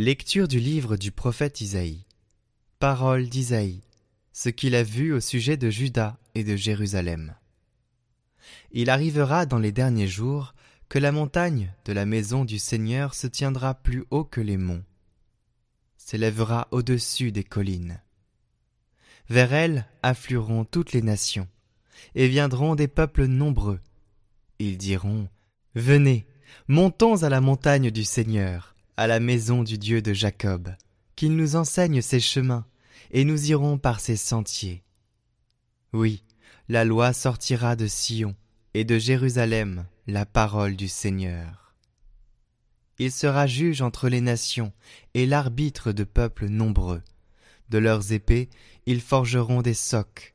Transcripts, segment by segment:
Lecture du livre du prophète Isaïe. Parole d'Isaïe, ce qu'il a vu au sujet de Juda et de Jérusalem. Il arrivera dans les derniers jours que la montagne de la maison du Seigneur se tiendra plus haut que les monts, s'élèvera au-dessus des collines. Vers elle afflueront toutes les nations, et viendront des peuples nombreux. Ils diront, Venez, montons à la montagne du Seigneur, à la maison du Dieu de Jacob, qu'il nous enseigne ses chemins, et nous irons par ses sentiers. Oui, la loi sortira de Sion, et de Jérusalem la parole du Seigneur. Il sera juge entre les nations et l'arbitre de peuples nombreux. De leurs épées, ils forgeront des socs,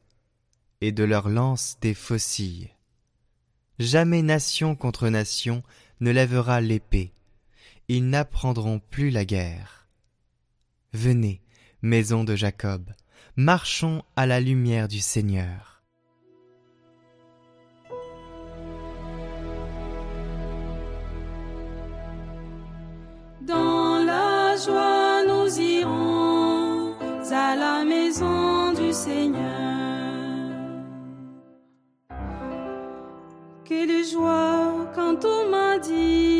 et de leurs lances des faucilles. Jamais nation contre nation ne lèvera l'épée. Ils n'apprendront plus la guerre. Venez, maison de Jacob, marchons à la lumière du Seigneur. joie nous irons à la maison du Seigneur. Quelle joie quand on m'a dit,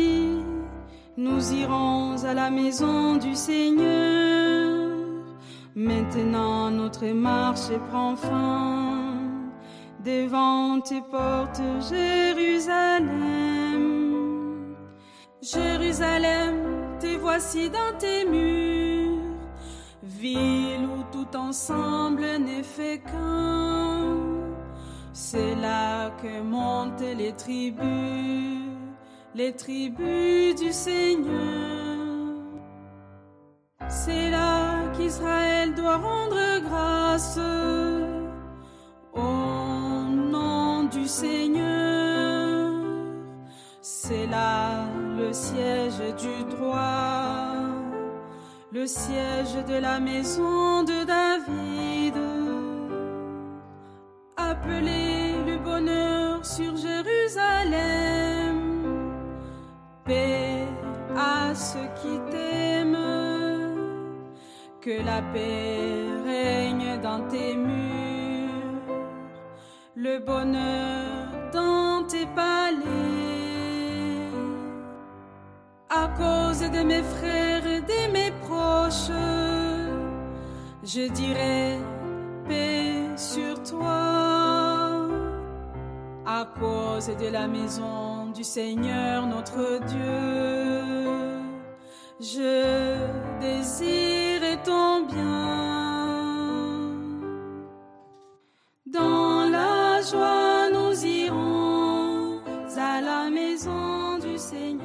nous irons à la maison du Seigneur. Maintenant notre marche prend fin devant tes portes, Jérusalem. Jérusalem te voici dans tes murs, ville où tout ensemble n'est fait qu'un. C'est là que montent les tribus, les tribus du Seigneur. C'est là qu'Israël doit rendre grâce au nom du Seigneur. C'est là le siège du droit, le siège de la maison de David. Appelez le bonheur sur Jérusalem, ceux qui t'aiment, que la paix règne dans tes murs, le bonheur dans tes palais à cause de mes frères et de mes proches. Je dirai paix sur toi à cause de la maison du Seigneur notre Dieu. Je désire ton bien. Dans la joie, nous irons à la maison du Seigneur.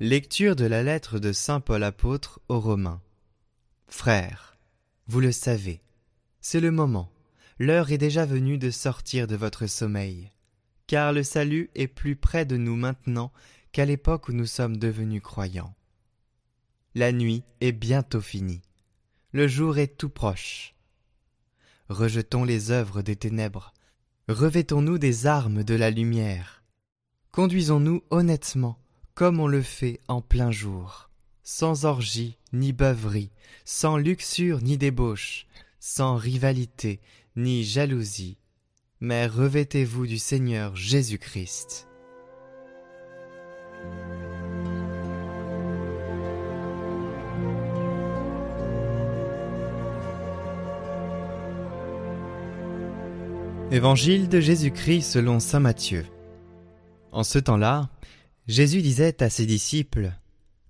Lecture de la lettre de Saint Paul apôtre aux Romains. Frères, vous le savez, c'est le moment, l'heure est déjà venue de sortir de votre sommeil, car le salut est plus près de nous maintenant qu'à l'époque où nous sommes devenus croyants. La nuit est bientôt finie, le jour est tout proche. Rejetons les œuvres des ténèbres, revêtons-nous des armes de la lumière, conduisons-nous honnêtement comme on le fait en plein jour, sans orgie ni beuverie, sans luxure ni débauche, sans rivalité ni jalousie, mais revêtez-vous du Seigneur Jésus-Christ. Évangile de Jésus-Christ selon Saint Matthieu. En ce temps-là, Jésus disait à ses disciples,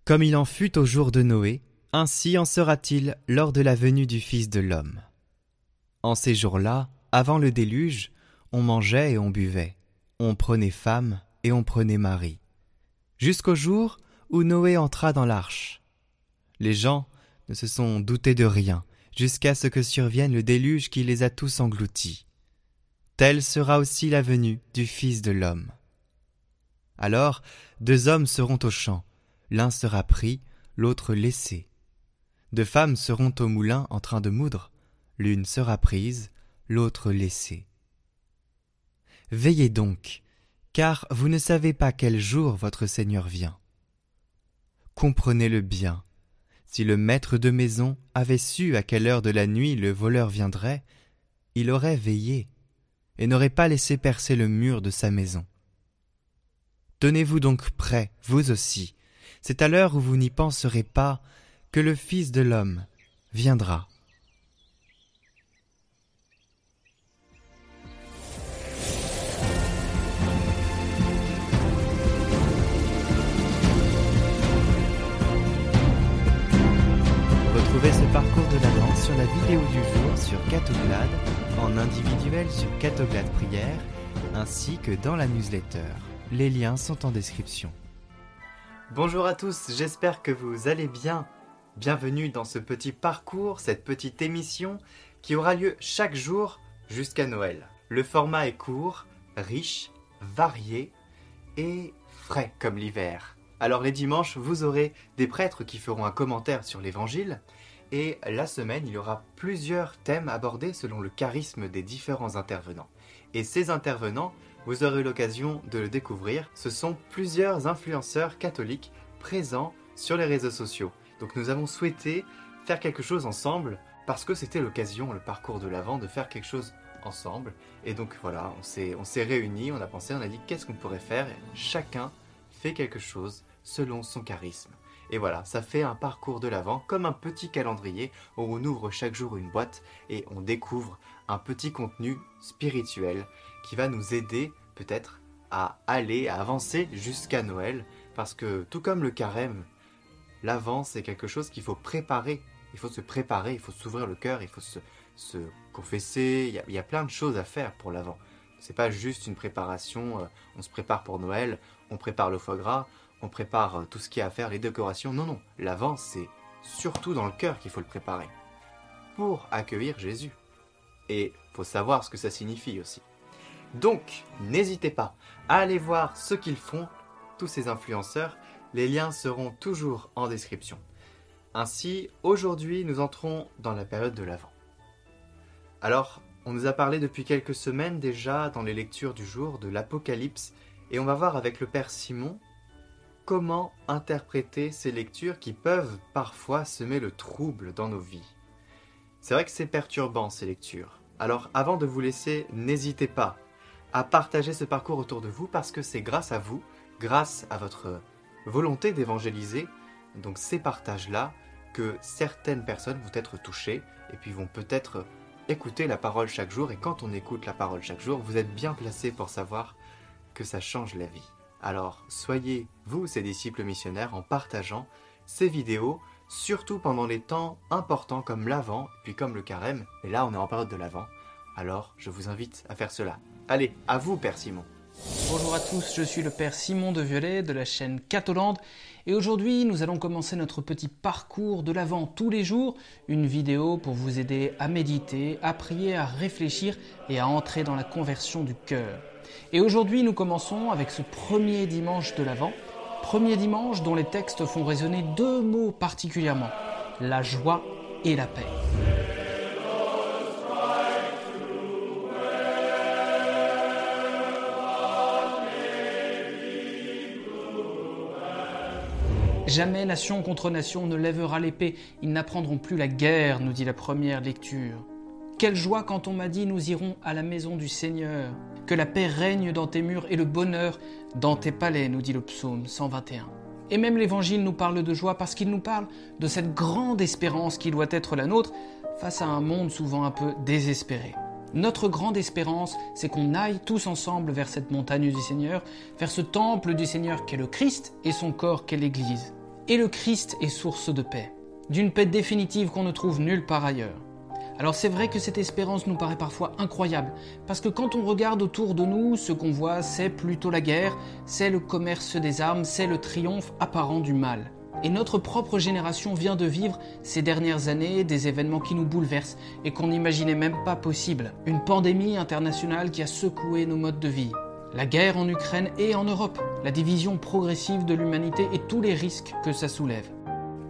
Comme il en fut au jour de Noé, ainsi en sera-t-il lors de la venue du Fils de l'homme. En ces jours-là, avant le déluge, on mangeait et on buvait, on prenait femme et on prenait mari, jusqu'au jour où Noé entra dans l'arche. Les gens ne se sont doutés de rien, jusqu'à ce que survienne le déluge qui les a tous engloutis. Telle sera aussi la venue du Fils de l'homme. Alors deux hommes seront au champ, l'un sera pris, l'autre laissé. Deux femmes seront au moulin en train de moudre, l'une sera prise, l'autre laissée. Veillez donc, car vous ne savez pas quel jour votre Seigneur vient. Comprenez-le bien. Si le maître de maison avait su à quelle heure de la nuit le voleur viendrait, il aurait veillé et n'aurait pas laissé percer le mur de sa maison. Tenez-vous donc prêts, vous aussi, c'est à l'heure où vous n'y penserez pas que le Fils de l'homme viendra. Retrouvez ce parcours de l'Avent sur la vidéo du jour sur Catoglade, en individuel sur Catoglade Prière, ainsi que dans la newsletter. Les liens sont en description. Bonjour à tous, j'espère que vous allez bien. Bienvenue dans ce petit parcours, cette petite émission qui aura lieu chaque jour jusqu'à Noël. Le format est court, riche, varié et frais comme l'hiver. Alors les dimanches, vous aurez des prêtres qui feront un commentaire sur l'évangile et la semaine, il y aura plusieurs thèmes abordés selon le charisme des différents intervenants. Et ces intervenants, vous aurez l'occasion de le découvrir, ce sont plusieurs influenceurs catholiques présents sur les réseaux sociaux. Donc nous avons souhaité faire quelque chose ensemble parce que c'était l'occasion, le parcours de l'Avent, de faire quelque chose ensemble. Et donc voilà, on s'est, réunis, on a pensé, on a dit qu'est-ce qu'on pourrait faire? chacun fait quelque chose selon son charisme. Et voilà, ça fait un parcours de l'Avent comme un petit calendrier où on ouvre chaque jour une boîte et on découvre un petit contenu spirituel qui va nous aider peut-être à aller, à avancer jusqu'à Noël. Parce que tout comme le carême, l'Avent c'est quelque chose qu'il faut préparer. Il faut se préparer, il faut s'ouvrir le cœur, il faut se, se confesser. Il y, a, plein de choses à faire pour l'Avent. C'est pas juste une préparation, euh, on se prépare pour Noël, on prépare le foie gras, on prépare tout ce qu'il y a à faire, les décorations. Non, non, l'avant, c'est surtout dans le cœur qu'il faut le préparer. Pour accueillir Jésus. Et faut savoir ce que ça signifie aussi. Donc, n'hésitez pas à aller voir ce qu'ils font, tous ces influenceurs. Les liens seront toujours en description. Ainsi, aujourd'hui, nous entrons dans la période de l'Avent. Alors, on nous a parlé depuis quelques semaines déjà dans les lectures du jour de l'Apocalypse, et on va voir avec le Père Simon comment interpréter ces lectures qui peuvent parfois semer le trouble dans nos vies. C'est vrai que c'est perturbant ces lectures. Alors avant de vous laisser, n'hésitez pas à partager ce parcours autour de vous parce que c'est grâce à vous, grâce à votre volonté d'évangéliser, donc ces partages-là, que certaines personnes vont être touchées et puis vont peut-être écouter la parole chaque jour. Et quand on écoute la parole chaque jour, vous êtes bien placé pour savoir que ça change la vie. Alors soyez, vous, ces disciples missionnaires, en partageant ces vidéos, surtout pendant les temps importants comme l'Avent, puis comme le Carême, et là on est en période de l'Avent, alors je vous invite à faire cela. Allez, à vous Père Simon. Bonjour à tous, je suis le Père Simon de Violet de la chaîne Catholande et aujourd'hui nous allons commencer notre petit parcours de l'Avent tous les jours, une vidéo pour vous aider à méditer, à prier, à réfléchir et à entrer dans la conversion du cœur. Et aujourd'hui, nous commençons avec ce premier dimanche de l'Avent, premier dimanche dont les textes font résonner deux mots particulièrement, la joie et la paix. Jamais nation contre nation ne lèvera l'épée, ils n'apprendront plus la guerre, nous dit la première lecture. Quelle joie quand on m'a dit nous irons à la maison du Seigneur. Que la paix règne dans tes murs et le bonheur dans tes palais, nous dit le psaume 121. Et même l'Évangile nous parle de joie parce qu'il nous parle de cette grande espérance qui doit être la nôtre face à un monde souvent un peu désespéré. Notre grande espérance, c'est qu'on aille tous ensemble vers cette montagne du Seigneur, vers ce temple du Seigneur qu'est le Christ et son corps qu'est l'Église. Et le Christ est source de paix, d'une paix définitive qu'on ne trouve nulle part ailleurs. Alors c'est vrai que cette espérance nous paraît parfois incroyable, parce que quand on regarde autour de nous, ce qu'on voit, c'est plutôt la guerre, c'est le commerce des armes, c'est le triomphe apparent du mal. Et notre propre génération vient de vivre ces dernières années des événements qui nous bouleversent et qu'on n'imaginait même pas possible. Une pandémie internationale qui a secoué nos modes de vie. La guerre en Ukraine et en Europe, la division progressive de l'humanité et tous les risques que ça soulève.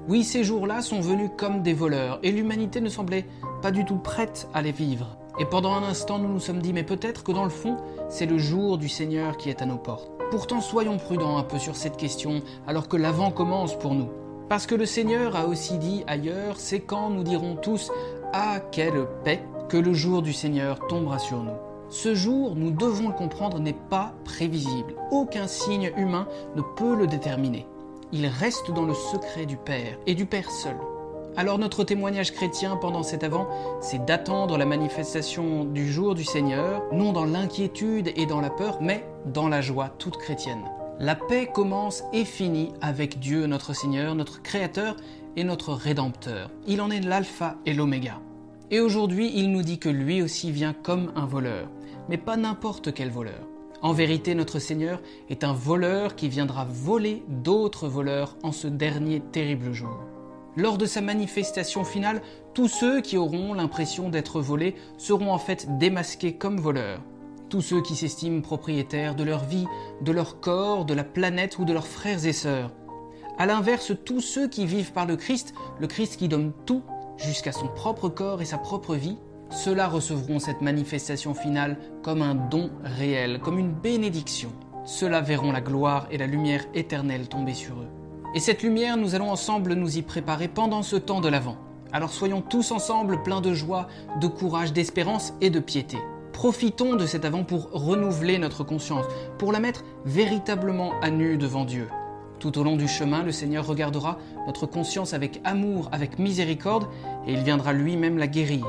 Oui, ces jours-là sont venus comme des voleurs, et l'humanité ne semblait pas du tout prête à les vivre. Et pendant un instant, nous nous sommes dit, mais peut-être que dans le fond, c'est le jour du Seigneur qui est à nos portes. Pourtant, soyons prudents un peu sur cette question, alors que l'avant commence pour nous. Parce que le Seigneur a aussi dit ailleurs, c'est quand nous dirons tous, ah, quelle paix, que le jour du Seigneur tombera sur nous. Ce jour, nous devons le comprendre, n'est pas prévisible. Aucun signe humain ne peut le déterminer. Il reste dans le secret du Père, et du Père seul. Alors notre témoignage chrétien pendant cet avant, c'est d'attendre la manifestation du jour du Seigneur, non dans l'inquiétude et dans la peur, mais dans la joie toute chrétienne. La paix commence et finit avec Dieu notre Seigneur, notre Créateur et notre Rédempteur. Il en est l'alpha et l'oméga. Et aujourd'hui, il nous dit que lui aussi vient comme un voleur, mais pas n'importe quel voleur. En vérité, notre Seigneur est un voleur qui viendra voler d'autres voleurs en ce dernier terrible jour. Lors de sa manifestation finale, tous ceux qui auront l'impression d'être volés seront en fait démasqués comme voleurs. Tous ceux qui s'estiment propriétaires de leur vie, de leur corps, de la planète ou de leurs frères et sœurs. A l'inverse, tous ceux qui vivent par le Christ, le Christ qui donne tout jusqu'à son propre corps et sa propre vie, ceux-là recevront cette manifestation finale comme un don réel, comme une bénédiction. Ceux-là verront la gloire et la lumière éternelle tomber sur eux. Et cette lumière, nous allons ensemble nous y préparer pendant ce temps de l'Avent. Alors soyons tous ensemble pleins de joie, de courage, d'espérance et de piété. Profitons de cet Avant pour renouveler notre conscience, pour la mettre véritablement à nu devant Dieu. Tout au long du chemin, le Seigneur regardera notre conscience avec amour, avec miséricorde, et il viendra lui-même la guérir.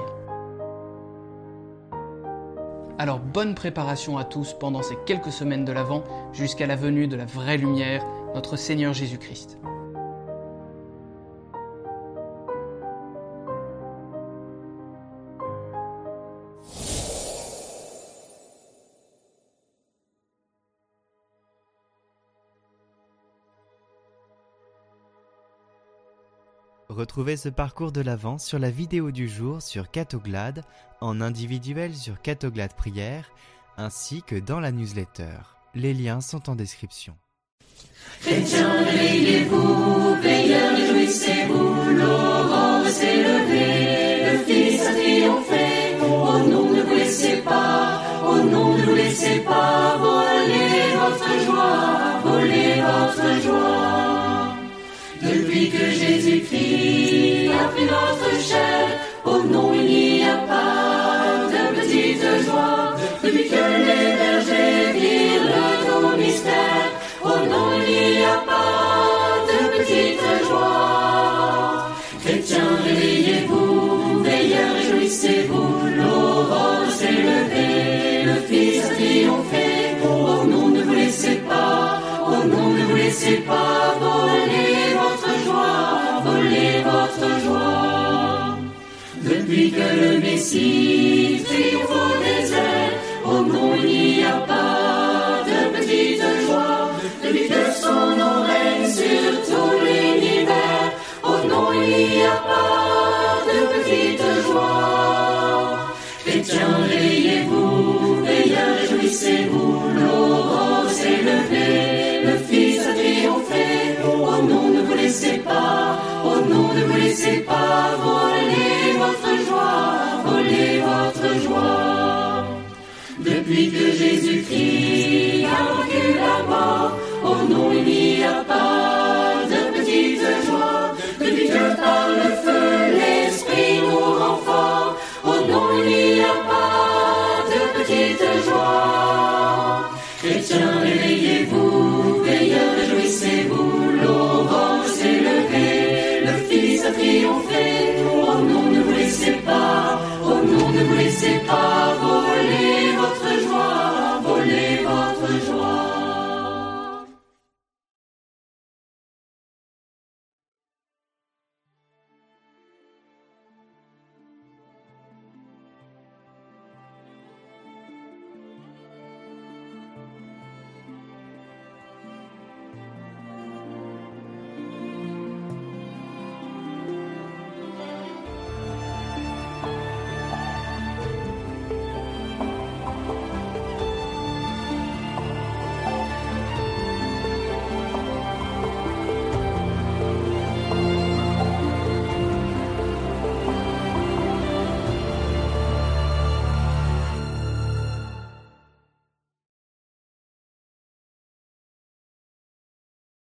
Alors bonne préparation à tous pendant ces quelques semaines de l'Avent jusqu'à la venue de la vraie lumière, notre Seigneur Jésus-Christ. Retrouvez ce parcours de l'Avent sur la vidéo du jour sur Catoglade, en individuel sur Catoglade Prière, ainsi que dans la newsletter. Les liens sont en description. Chrétiens, réveillez-vous, veilleurs, réjouissez-vous, l'aurore s'est levée, le Fils a triomphé. Oh non, ne vous laissez pas, oh non, ne vous laissez pas voler votre joie, voler votre joie. Depuis que Jésus-Christ a pris notre chair, Depuis que le Messie triomphe au désert, oh non, il n'y a pas de petite joie. Depuis que son nom règne sur tout l'univers, oh non, il n'y a pas de petite joie. Chrétiens, réveillez-vous, veilleurs, réjouissez-vous, l'aurore s'est levée, le Fils a triomphé. Oh non, ne vous laissez pas, oh non, ne vous laissez pas voler votre joie, volez votre joie. Depuis que Jésus-Christ a vaincu la mort, oh non, il n'y a pas de petite joie. Depuis que par le feu, l'Esprit nous rend fort, oh non, il n'y a pas de petite joie. Chrétiens, réveillez-vous, veilleurs, réjouissez-vous, l'aurore s'est levée, le Fils a triomphé.